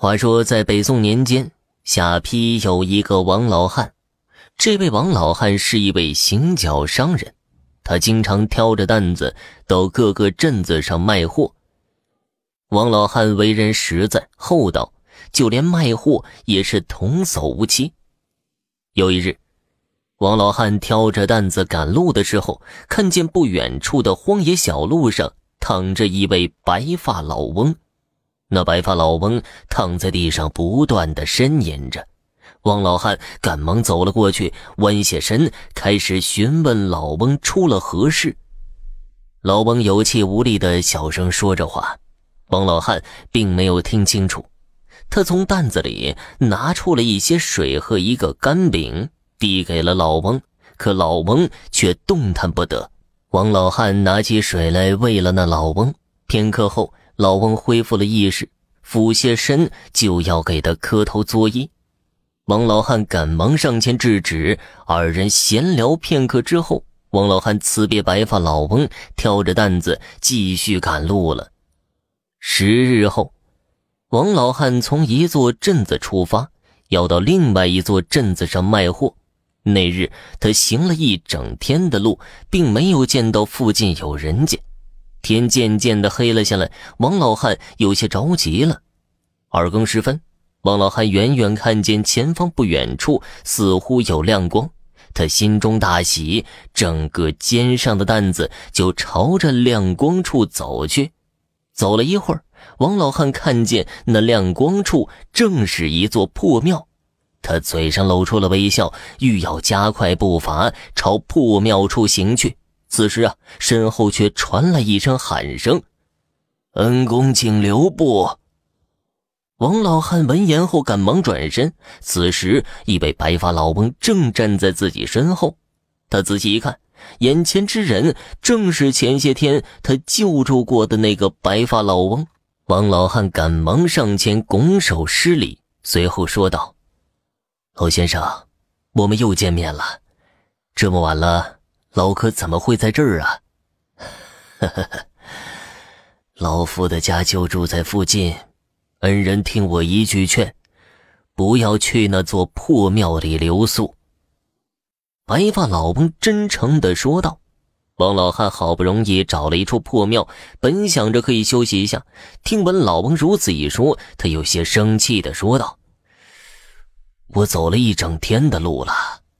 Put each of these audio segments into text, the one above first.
话说，在北宋年间，下邳有一个王老汉。这位王老汉是一位行脚商人，他经常挑着担子到各个镇子上卖货。王老汉为人实在厚道，就连卖货也是童叟无欺。有一日，王老汉挑着担子赶路的时候，看见不远处的荒野小路上躺着一位白发老翁。那白发老翁躺在地上，不断的呻吟着。王老汉赶忙走了过去，弯下身，开始询问老翁出了何事。老翁有气无力的小声说着话，王老汉并没有听清楚。他从担子里拿出了一些水和一个干饼，递给了老翁，可老翁却动弹不得。王老汉拿起水来喂了那老翁，片刻后。老翁恢复了意识，俯下身就要给他磕头作揖。王老汉赶忙上前制止。二人闲聊片刻之后，王老汉辞别白发老翁，挑着担子继续赶路了。十日后，王老汉从一座镇子出发，要到另外一座镇子上卖货。那日他行了一整天的路，并没有见到附近有人家。天渐渐的黑了下来，王老汉有些着急了。二更时分，王老汉远远看见前方不远处似乎有亮光，他心中大喜，整个肩上的担子就朝着亮光处走去。走了一会儿，王老汉看见那亮光处正是一座破庙，他嘴上露出了微笑，欲要加快步伐朝破庙处行去。此时啊，身后却传来一声喊声：“恩公，请留步！”王老汉闻言后，赶忙转身。此时，一位白发老翁正站在自己身后。他仔细一看，眼前之人正是前些天他救助过的那个白发老翁。王老汉赶忙上前拱手施礼，随后说道：“老先生，我们又见面了。这么晚了。”老哥怎么会在这儿啊？老夫的家就住在附近，恩人听我一句劝，不要去那座破庙里留宿。白发老翁真诚的说道。王老汉好不容易找了一处破庙，本想着可以休息一下，听闻老翁如此一说，他有些生气的说道：“我走了一整天的路了，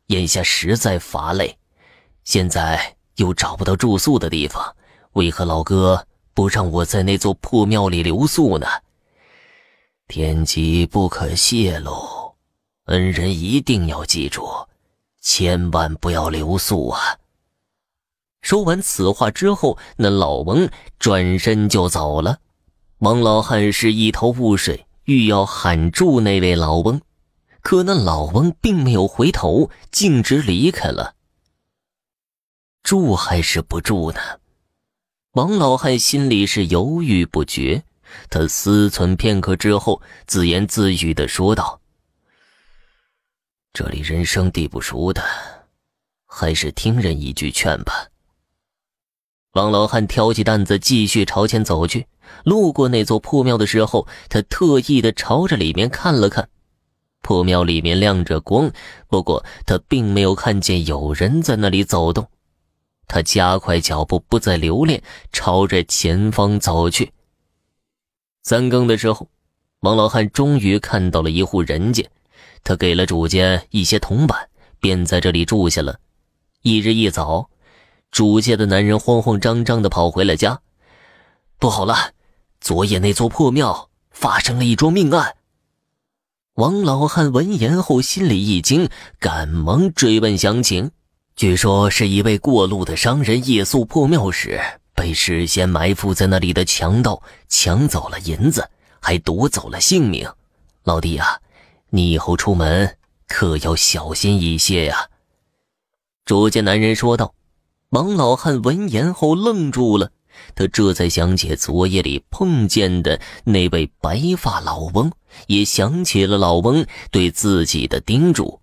眼下实在乏累。”现在又找不到住宿的地方，为何老哥不让我在那座破庙里留宿呢？天机不可泄露，恩人一定要记住，千万不要留宿啊！说完此话之后，那老翁转身就走了。王老汉是一头雾水，欲要喊住那位老翁，可那老翁并没有回头，径直离开了。住还是不住呢？王老汉心里是犹豫不决。他思忖片刻之后，自言自语的说道：“这里人生地不熟的，还是听人一句劝吧。”王老汉挑起担子，继续朝前走去。路过那座破庙的时候，他特意的朝着里面看了看。破庙里面亮着光，不过他并没有看见有人在那里走动。他加快脚步，不再留恋，朝着前方走去。三更的时候，王老汉终于看到了一户人家，他给了主家一些铜板，便在这里住下了。一日一早，主家的男人慌慌张张地跑回了家。不好了，昨夜那座破庙发生了一桩命案。王老汉闻言后，心里一惊，赶忙追问详情。据说是一位过路的商人夜宿破庙时，被事先埋伏在那里的强盗抢走了银子，还夺走了性命。老弟呀，你以后出门可要小心一些呀。”主家男人说道。王老汉闻言后愣住了，他这才想起昨夜里碰见的那位白发老翁，也想起了老翁对自己的叮嘱。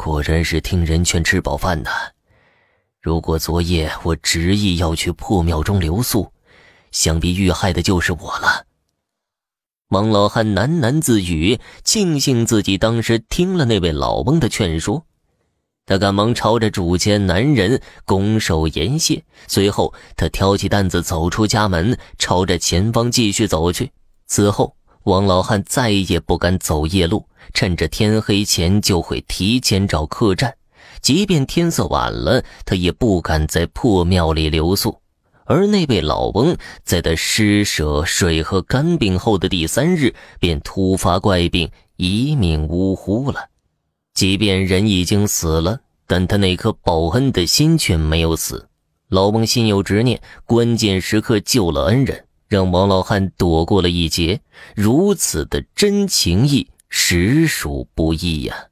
果然是听人劝吃饱饭的。如果昨夜我执意要去破庙中留宿，想必遇害的就是我了。王老汉喃喃自语，庆幸自己当时听了那位老翁的劝说。他赶忙朝着主家男人拱手言谢，随后他挑起担子走出家门，朝着前方继续走去。此后，王老汉再也不敢走夜路，趁着天黑前就会提前找客栈，即便天色晚了，他也不敢在破庙里留宿。而那位老翁在他施舍水和干病后的第三日，便突发怪病，一命呜呼了。即便人已经死了，但他那颗报恩的心却没有死。老翁心有执念，关键时刻救了恩人，让王老汉躲过了一劫。如此的真情义，实属不易呀。